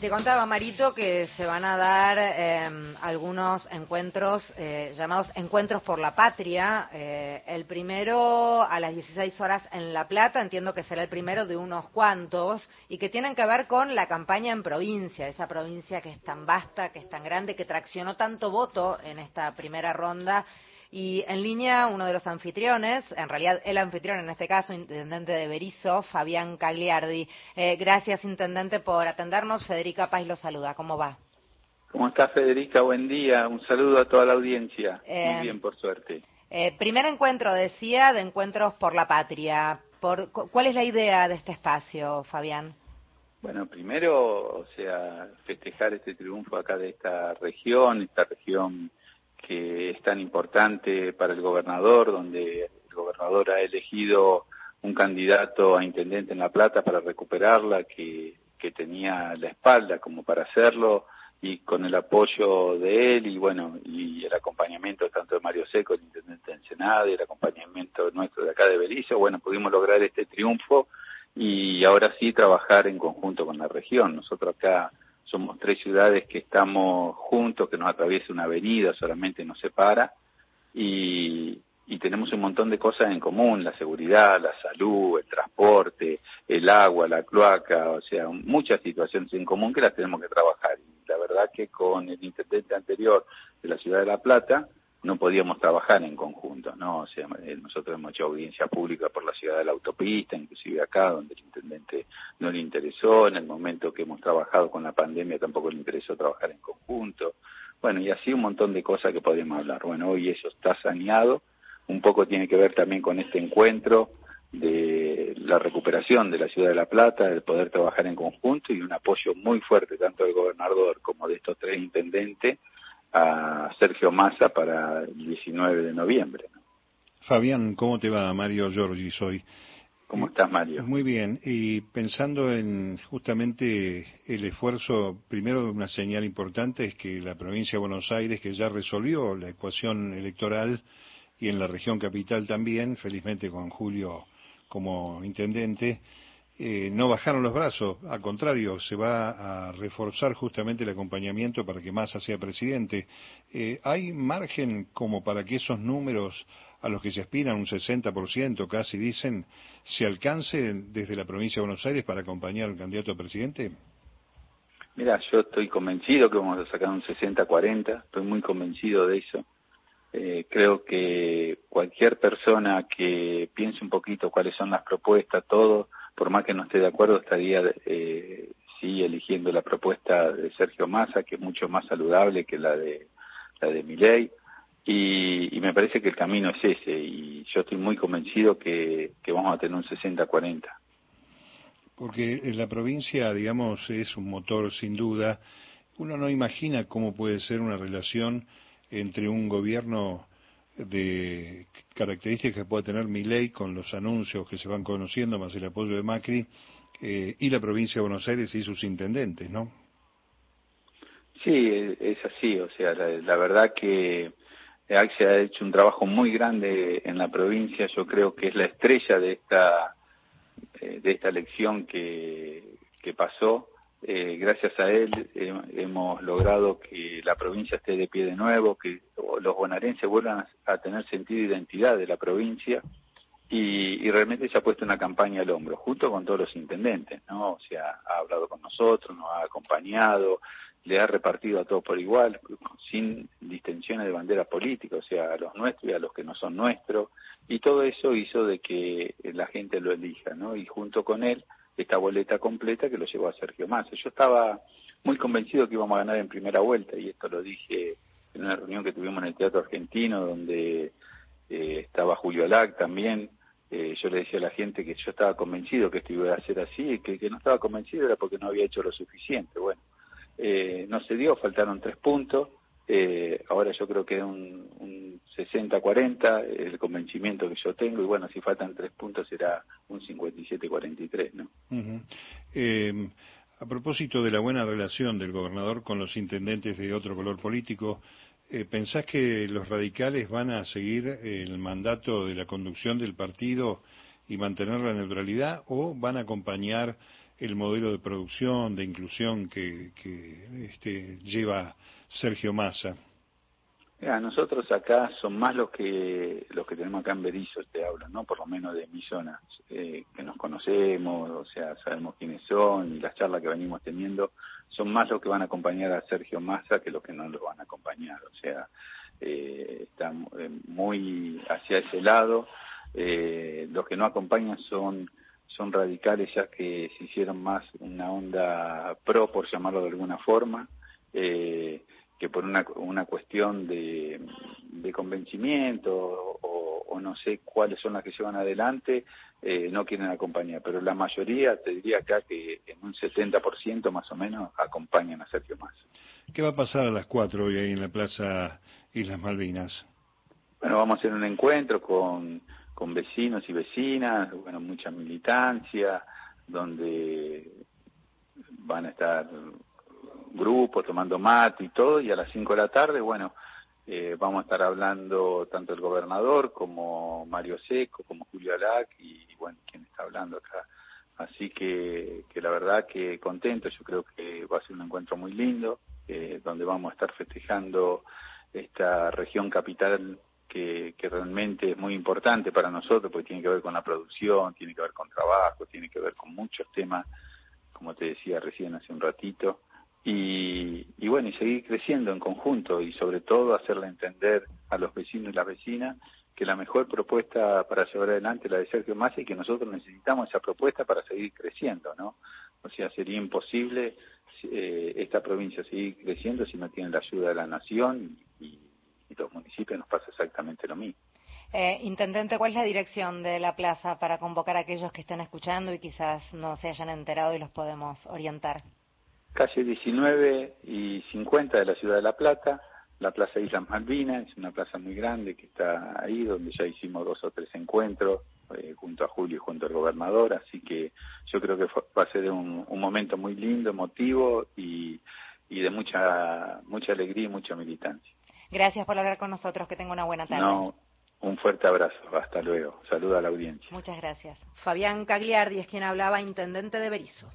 Te contaba, Marito, que se van a dar eh, algunos encuentros eh, llamados Encuentros por la Patria. Eh, el primero a las 16 horas en La Plata, entiendo que será el primero de unos cuantos, y que tienen que ver con la campaña en provincia, esa provincia que es tan vasta, que es tan grande, que traccionó tanto voto en esta primera ronda y en línea, uno de los anfitriones, en realidad el anfitrión en este caso, intendente de Berizo, Fabián Cagliardi. Eh, gracias, intendente, por atendernos. Federica Paz lo saluda. ¿Cómo va? ¿Cómo está, Federica? Buen día. Un saludo a toda la audiencia. Muy eh, bien, por suerte. Eh, primer encuentro, decía, de Encuentros por la Patria. Por, ¿Cuál es la idea de este espacio, Fabián? Bueno, primero, o sea, festejar este triunfo acá de esta región, esta región que es tan importante para el gobernador, donde el gobernador ha elegido un candidato a intendente en La Plata para recuperarla, que, que tenía la espalda como para hacerlo, y con el apoyo de él y bueno, y el acompañamiento tanto de Mario Seco, el intendente de Ensenada, y el acompañamiento nuestro de acá de Belice, bueno, pudimos lograr este triunfo y ahora sí trabajar en conjunto con la región. Nosotros acá somos tres ciudades que estamos juntos, que nos atraviesa una avenida, solamente nos separa, y, y tenemos un montón de cosas en común, la seguridad, la salud, el transporte, el agua, la cloaca, o sea, muchas situaciones en común que las tenemos que trabajar. Y la verdad que con el intendente anterior de la ciudad de La Plata, no podíamos trabajar en conjunto, ¿no? O sea, eh, nosotros hemos hecho audiencia pública por la ciudad de la autopista, inclusive acá, donde el intendente no le interesó, en el momento que hemos trabajado con la pandemia tampoco le interesó trabajar en conjunto, bueno, y así un montón de cosas que podemos hablar. Bueno, hoy eso está saneado, un poco tiene que ver también con este encuentro de la recuperación de la ciudad de La Plata, de poder trabajar en conjunto y un apoyo muy fuerte tanto del gobernador como de estos tres intendentes a Sergio Massa para el 19 de noviembre. Fabián, ¿cómo te va? Mario Giorgi soy. ¿Cómo estás, Mario? Muy bien. Y pensando en justamente el esfuerzo, primero una señal importante es que la provincia de Buenos Aires, que ya resolvió la ecuación electoral, y en la región capital también, felizmente con Julio como intendente, eh, no bajaron los brazos, al contrario, se va a reforzar justamente el acompañamiento para que Massa sea presidente. Eh, ¿Hay margen como para que esos números a los que se aspiran, un 60% casi dicen, se alcance desde la provincia de Buenos Aires para acompañar al candidato a presidente? Mira, yo estoy convencido que vamos a sacar un 60-40, estoy muy convencido de eso. Eh, creo que cualquier persona que piense un poquito cuáles son las propuestas, todo, por más que no esté de acuerdo, estaría eh, sí eligiendo la propuesta de Sergio Massa, que es mucho más saludable que la de la de Milei. Y, y me parece que el camino es ese, y yo estoy muy convencido que, que vamos a tener un 60-40. Porque en la provincia, digamos, es un motor sin duda. Uno no imagina cómo puede ser una relación entre un gobierno de características que puede tener mi ley con los anuncios que se van conociendo, más el apoyo de Macri, eh, y la provincia de Buenos Aires y sus intendentes, ¿no? Sí, es así, o sea, la, verdad que se ha hecho un trabajo muy grande en la provincia, yo creo que es la estrella de esta, eh, de esta elección que, que pasó, eh, gracias a él hemos logrado que la provincia esté de pie de nuevo, que los bonaerenses vuelvan a, tener sentido de identidad de la provincia y, y, realmente se ha puesto una campaña al hombro, junto con todos los intendentes, ¿no? O sea, ha hablado con nosotros, nos ha acompañado, le ha repartido a todos por igual, sin distensiones de bandera política, o sea, a los nuestros y a los que no son nuestros, y todo eso hizo de que la gente lo elija, ¿no? Y junto con él, esta boleta completa que lo llevó a Sergio Massa. Yo estaba muy convencido que íbamos a ganar en primera vuelta y esto lo dije en una reunión que tuvimos en el Teatro Argentino donde eh, estaba Julio Alac también. Eh, yo le decía a la gente que yo estaba convencido que esto iba a ser así que, que no estaba convencido era porque no había hecho lo suficiente. Bueno, eh, no se dio, faltaron tres puntos. Eh, ahora yo creo que es un, un 60-40 el convencimiento que yo tengo y bueno, si faltan tres puntos será un 57-43, ¿no? eh, a propósito de la buena relación del gobernador con los intendentes de otro color político, eh, ¿pensás que los radicales van a seguir el mandato de la conducción del partido y mantener la neutralidad o van a acompañar el modelo de producción, de inclusión que, este, lleva Sergio Massa? Nosotros acá son más los que los que tenemos acá en Berizo, te hablo, ¿no? Por lo menos de mi zona, eh, que nos conocemos, o sea, sabemos quiénes son y las charlas que venimos teniendo son más los que van a acompañar a Sergio Massa que los que no lo van a acompañar, o sea, eh, están eh, muy hacia ese lado. Eh, los que no acompañan son son radicales ya que se hicieron más una onda pro, por llamarlo de alguna forma. Eh, que por una, una cuestión de, de convencimiento o, no sé cuáles son las que llevan adelante, eh, no quieren acompañar. Pero la mayoría, te diría acá que en un 70% más o menos acompañan a Sergio Más. ¿Qué va a pasar a las 4 hoy ahí en la Plaza Islas Malvinas? Bueno, vamos a hacer un encuentro con, con vecinos y vecinas, bueno, mucha militancia, donde van a estar grupo, tomando mate y todo, y a las 5 de la tarde, bueno, eh, vamos a estar hablando tanto el gobernador como Mario Seco, como Julio Alac y, bueno, quien está hablando acá. Así que, que la verdad que contento, yo creo que va a ser un encuentro muy lindo, eh, donde vamos a estar festejando esta región capital que, que, realmente es muy importante para nosotros, porque tiene que ver con la producción, tiene que ver con trabajo, tiene que ver con muchos temas, como te decía recién hace un ratito, y, bueno, y seguir creciendo en conjunto y sobre todo hacerle entender a los vecinos y las vecinas que la mejor propuesta para llevar adelante es la de Sergio Massa y que nosotros necesitamos esa propuesta para seguir creciendo, ¿no? O sea, sería imposible eh, esta provincia seguir creciendo si no tiene la ayuda de la nación y, los municipios nos pasa exactamente lo mismo. Eh, Intendente, ¿cuál es la dirección de la plaza para convocar a aquellos que estén escuchando y quizás no se hayan enterado y los podemos orientar? Calle 19 y 50 de la ciudad de La Plata, la Plaza Islas Malvinas, es una plaza muy grande que está ahí, donde ya hicimos dos o tres encuentros eh, junto a Julio y junto al gobernador, así que yo creo que va a ser un, momento muy lindo, emotivo y, y de mucha, mucha alegría y mucha militancia. Gracias por hablar con nosotros, que tenga una buena tarde. No, un fuerte abrazo, hasta luego. Saluda a la audiencia. Muchas gracias. Fabián Cagliardi es quien hablaba, intendente de Berizo.